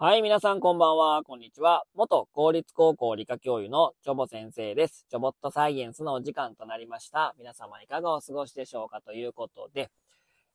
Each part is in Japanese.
はい、皆さんこんばんは、こんにちは。元公立高校理科教諭のチョボ先生です。チョボットサイエンスのお時間となりました。皆様いかがお過ごしでしょうかということで、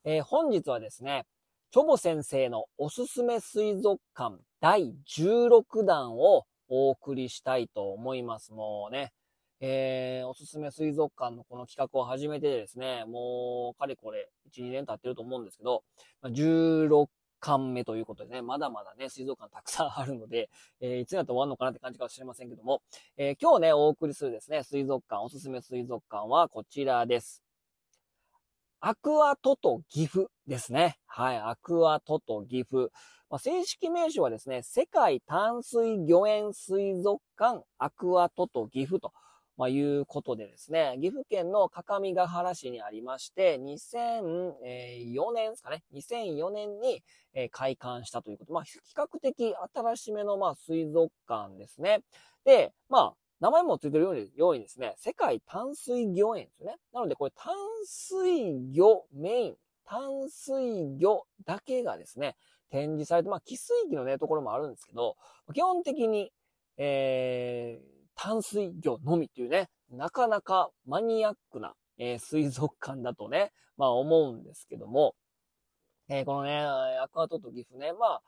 えー、本日はですね、チョボ先生のおすすめ水族館第16弾をお送りしたいと思います。もうね、えー、おすすめ水族館のこの企画を始めてですね、もう、かれこれ、1、2年経ってると思うんですけど、16巻目ということでね、まだまだね、水族館たくさんあるので、えー、いつになって終わるのかなって感じかもしれませんけども、えー、今日ね、お送りするですね、水族館、おすすめ水族館はこちらです。アクアトト岐阜ですね。はい、アクアトト岐阜。まあ、正式名称はですね、世界淡水魚園水族館アクアトト岐阜とまあ、いうことでですね、岐阜県の各務原市にありまして、2004年ですかね、2004年に開館したということ。まあ、比較的新しめの、まあ、水族館ですね。で、まあ、名前もついてるようにようにですね、世界淡水魚園ですね。なので、これ淡水魚メイン、淡水魚だけがですね、展示されて、まあ、寄水器のね、ところもあるんですけど、基本的に、えー、淡水魚のみっていうね、なかなかマニアックな、えー、水族館だとね、まあ思うんですけども、えー、このね、アクアトと岐阜ね、まあ、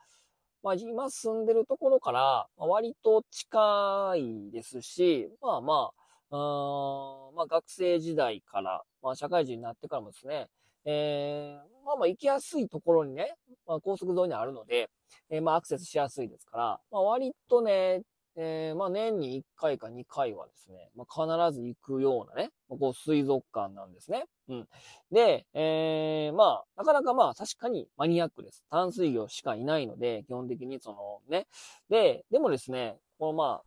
まあ今住んでるところから、割と近いですし、まあまあ、あまあ学生時代から、まあ社会人になってからもですね、えー、まあまあ行きやすいところにね、まあ高速沿いにあるので、えー、まあアクセスしやすいですから、まあ割とね、えー、まあ年に1回か2回はですね、まあ必ず行くようなね、まこう水族館なんですね。うん。で、えー、まあ、なかなかまあ確かにマニアックです。淡水魚しかいないので、基本的にそのね。で、でもですね、このまあ、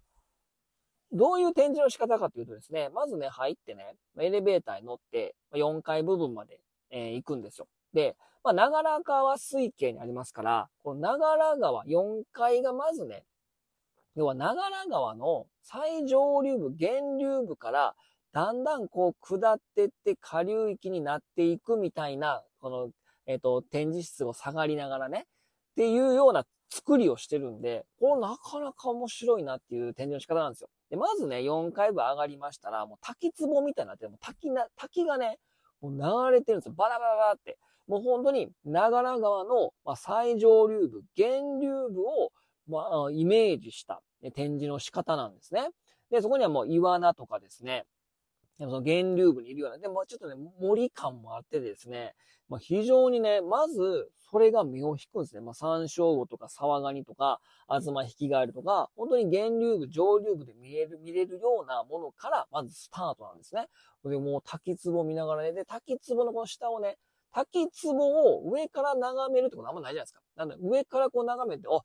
どういう展示の仕方かというとですね、まずね、入ってね、エレベーターに乗って、4階部分まで、えー、行くんですよ。で、まあ、長良川水系にありますから、この長良川4階がまずね、要は長良川の最上流部、源流部から、だんだんこう下ってって下流域になっていくみたいな、この、えっ、ー、と、展示室を下がりながらね、っていうような作りをしてるんで、これなかなか面白いなっていう展示の仕方なんですよ。で、まずね、4階部上がりましたら、もう滝壺みたいになって、もう滝な、滝がね、もう流れてるんですよ。バラバラバラって。もう本当に長良川の、ま最上流部、源流部を、まあ、イメージした展示の仕方なんですね。で、そこにはもうイワナとかですね、その源流部にいるような、でもちょっとね、森感もあってですね、まあ、非常にね、まず、それが目を引くんですね。まあ、山椒魚とか沢ガニとか、アズマヒキガエルとか、本当に源流部、上流部で見える、見れるようなものから、まずスタートなんですね。で、もう滝壺見ながらね、で、滝壺のこの下をね、滝壺を上から眺めるってことあんまないじゃないですか。なんで、上からこう眺めて、あ、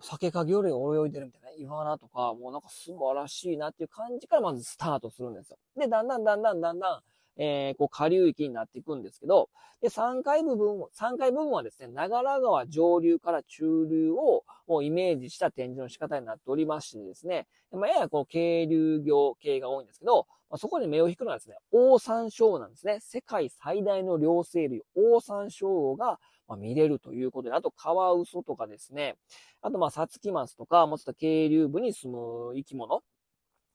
酒か魚類泳いでるみたいな、イワナとか、もうなんか素晴らしいなっていう感じからまずスタートするんですよ。で、だんだんだんだんだんだん、えー、こう下流域になっていくんですけど、で、3階部分、3階部分はですね、長良川上流から中流をもうイメージした展示の仕方になっておりましてですね、まあ、ややこう、渓流魚系が多いんですけど、まあ、そこで目を引くのはですね、オオサンショウなんですね。世界最大の両生類、オオサンショウが、まあ、見れるということで、あとカワウソとかですね、あとまあサツキマスとか、もうちょっと渓流部に住む生き物、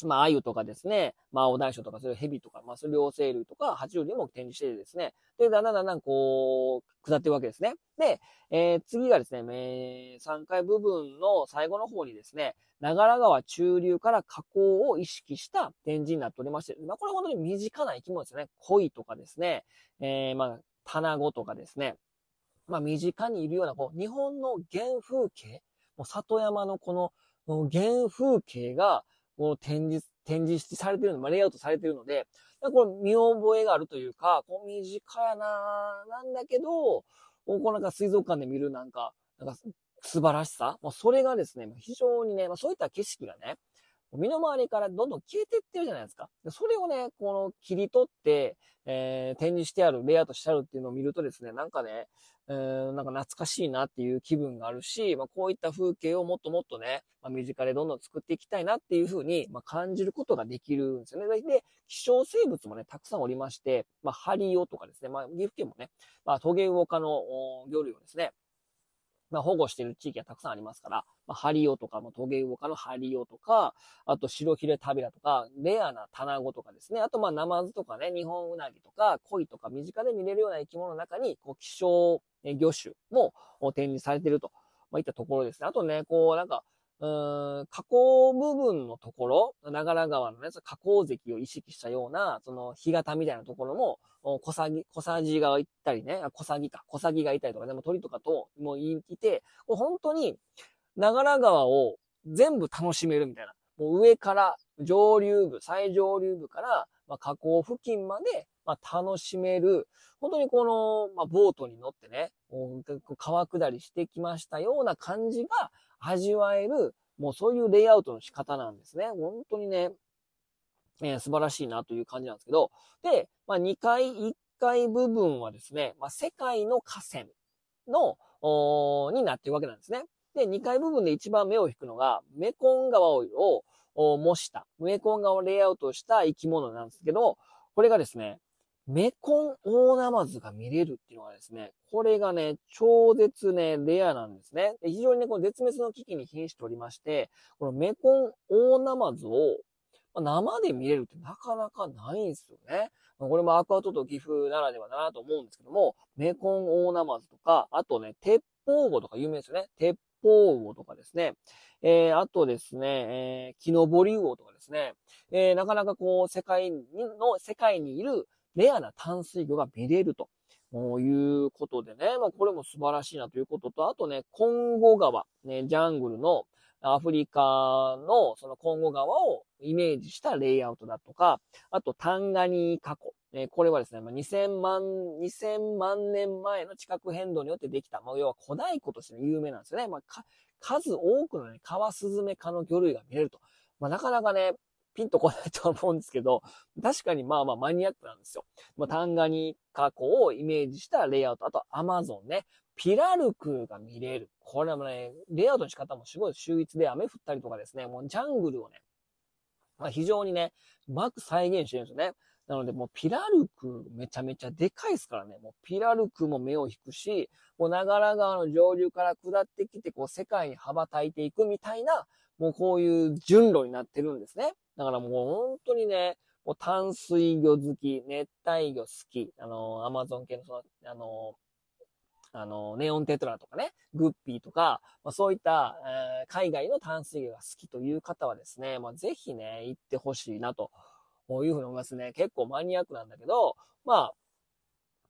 まあ、鮎とかですね、まあ、お大将とか、そういう蛇とか、まあ、そういう両生類とか、爬虫類も展示してですね、で、だんだんだんだんこう、下っていくわけですね。で、えー、次がですね、えー、3階部分の最後の方にですね、長良川中流から河口を意識した展示になっておりまして、まあ、これは本当に身近な生き物ですよね。鯉とかですね、えー、まあ、卵とかですね、まあ、身近にいるような、こう、日本の原風景、もう里山のこの原風景が、こう展示、展示されてるの、ま、レイアウトされてるので、これ見覚えがあるというか、こう身近やななんだけど、こうなんか水族館で見るなんか、なんか素晴らしさ、もうそれがですね、非常にね、まあ、そういった景色がね、身の回りからどんどん消えていってるじゃないですか。でそれをね、この切り取って、えー、展示してある、レイアウトしてあるっていうのを見るとですね、なんかね、えー、なんか懐かしいなっていう気分があるし、まあ、こういった風景をもっともっとね、まあ、身近でどんどん作っていきたいなっていうふうに、まあ、感じることができるんですよね。で、希少生物もね、たくさんおりまして、まあ、ハリオとかですね、まあ、岐阜県もね、まあ、トゲウオ科の魚類をですね、まあ、保護している地域がたくさんありますから、まあ、ハリオとかもトゲウオカのハリオとか、あと白ヒレタビラとか、レアなタナゴとかですね。あと、まあ、ナマズとかね、日本ウナギとか、コイとか身近で見れるような生き物の中に、こう、希少魚種も展示されていると、ま、いったところですね。あとね、こう、なんか、うん、河口部分のところ、長良川のね、河口石を意識したような、その、干潟みたいなところも、小さぎ、小さじがいったりね、小さぎか、小さぎがいたりとかね、も鳥とかとも言いて、本当に、長良川を全部楽しめるみたいな。もう上から、上流部、最上流部から、まあ、河口付近まで、まあ、楽しめる、本当にこの、まあ、ボートに乗ってね、川下りしてきましたような感じが味わえる、もうそういうレイアウトの仕方なんですね。本当にね、えー、素晴らしいなという感じなんですけど、で、まあ、2階、1階部分はですね、まあ、世界の河川の、になってるわけなんですね。で、2階部分で一番目を引くのが、メコン川を模した、メコン川をレイアウトした生き物なんですけど、これがですね、メコンオオナマズが見れるっていうのがですね、これがね、超絶ね、レアなんですね。で非常にね、この絶滅の危機に瀕しておりまして、このメコンオオナマズを生で見れるってなかなかないんですよね。これもアクアトと岐阜ならではだなと思うんですけども、メコンオオナマズとか、あとね、鉄砲魚とか有名ですよね。鉄砲魚とかですね。えー、あとですね、えー、木登り魚とかですね。えー、なかなかこう、世界にの、世界にいるレアな淡水魚が見れると。いうことでね、まあ、これも素晴らしいなということと、あとね、コンゴ川、ね、ジャングルの、アフリカのそのコンゴ川をイメージしたレイアウトだとか、あとタンガニー河口。えこれはですね、ま、2000万、2000万年前の地殻変動によってできた、まあ、要は古代湖として有名なんですよね。まあ、数多くのね、カワスズメ科の魚類が見れると。まあ、なかなかね、ピンとこないとは思うんですけど、確かにまあまあマニアックなんですよ。まあ、タンガニー河口をイメージしたレイアウト。あとアマゾンね。ピラルクが見れる。これもね、レイアウトの仕方もすごい秀逸で雨降ったりとかですね、もうジャングルをね、まあ、非常にね、うまく再現してるんですよね。なので、もうピラルクめちゃめちゃでかいですからね。もうピラルクも目を引くし、もう長良川の上流から下ってきて、こう世界に羽ばたいていくみたいな、もうこういう順路になってるんですね。だからもう本当にね、もう淡水魚好き、熱帯魚好き、あの、アマゾン系のその、あの、あの、ネオンテトラとかね、グッピーとか、まあ、そういった、えー、海外の淡水魚が好きという方はですね、まあ、ぜひね、行ってほしいなというふうに思いますね。結構マニアックなんだけど、まあ、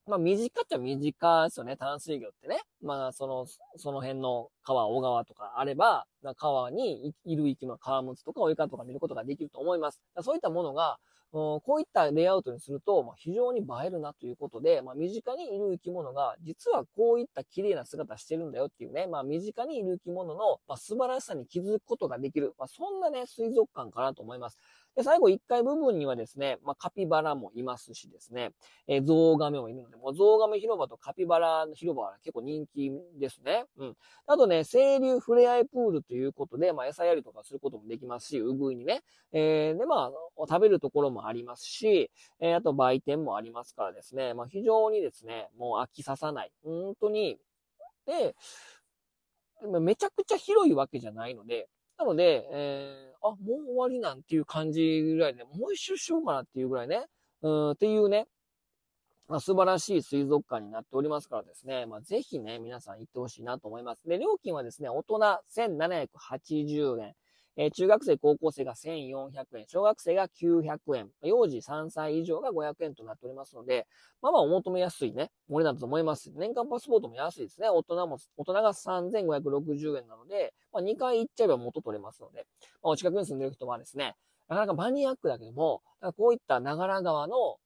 まあ、短っちゃ短ですよね、淡水魚ってね。まあ、その、その辺の川、小川とかあれば、川にいる生き物、川ムツとかおイカとか見ることができると思います。そういったものが、こういったレイアウトにすると、まあ、非常に映えるなということで、まあ、身近にいる生き物が、実はこういった綺麗な姿してるんだよっていうね、まあ、身近にいる生き物の、まあ、素晴らしさに気づくことができる、まあ、そんなね、水族館かなと思います。で、最後1階部分にはですね、まあ、カピバラもいますしですね、えー、ゾウガメもいるので、もうゾウガメ広場とカピバラの広場は結構人気ですね。うん。あとね、清流ふれあいプールということで、まあ、餌やりとかすることもできますし、うぐいにね。えー、で、まあ、食べるところもありますし、えー、あと売店もありますからですね、まあ、非常にですね、もう飽きささない。本当に。で、めちゃくちゃ広いわけじゃないので、なので、えー、あ、もう終わりなんていう感じぐらいで、もう一周しようかなっていうぐらいね、うん、っていうね、まあ、素晴らしい水族館になっておりますからですね、まあ、ぜひね、皆さん行ってほしいなと思います。で、料金はですね、大人1780円。え、中学生、高校生が1400円、小学生が900円、幼児3歳以上が500円となっておりますので、まあまあお求めやすいね、ものだと思います。年間パスポートも安いですね。大人も、大人が3560円なので、まあ2回行っちゃえば元取れますので、まあ、お近くに住んでる人はですね、なかなかマニアックだけども、こういった長良川の、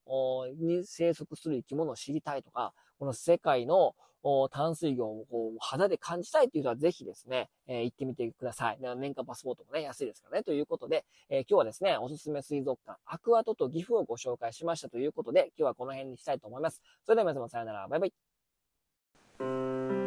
に生息する生き物を知りたいとか、この世界の淡水魚をこう肌で感じたいという人はぜひですね、えー、行ってみてください。年間パスポートもね、安いですからね。ということで、えー、今日はですね、おすすめ水族館、アクアトと岐阜をご紹介しましたということで、今日はこの辺にしたいと思います。それでは皆様さよなら、バイバイ。